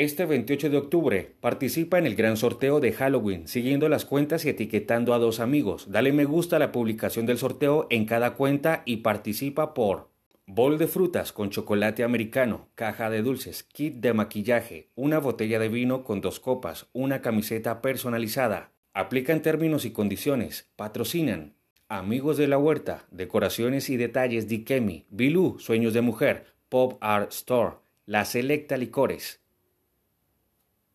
Este 28 de octubre participa en el gran sorteo de Halloween siguiendo las cuentas y etiquetando a dos amigos. Dale me gusta a la publicación del sorteo en cada cuenta y participa por bol de frutas con chocolate americano, caja de dulces, kit de maquillaje, una botella de vino con dos copas, una camiseta personalizada. Aplican términos y condiciones. Patrocinan Amigos de la Huerta, Decoraciones y Detalles Dikemi, Bilú, Sueños de Mujer, Pop Art Store, La Selecta Licores.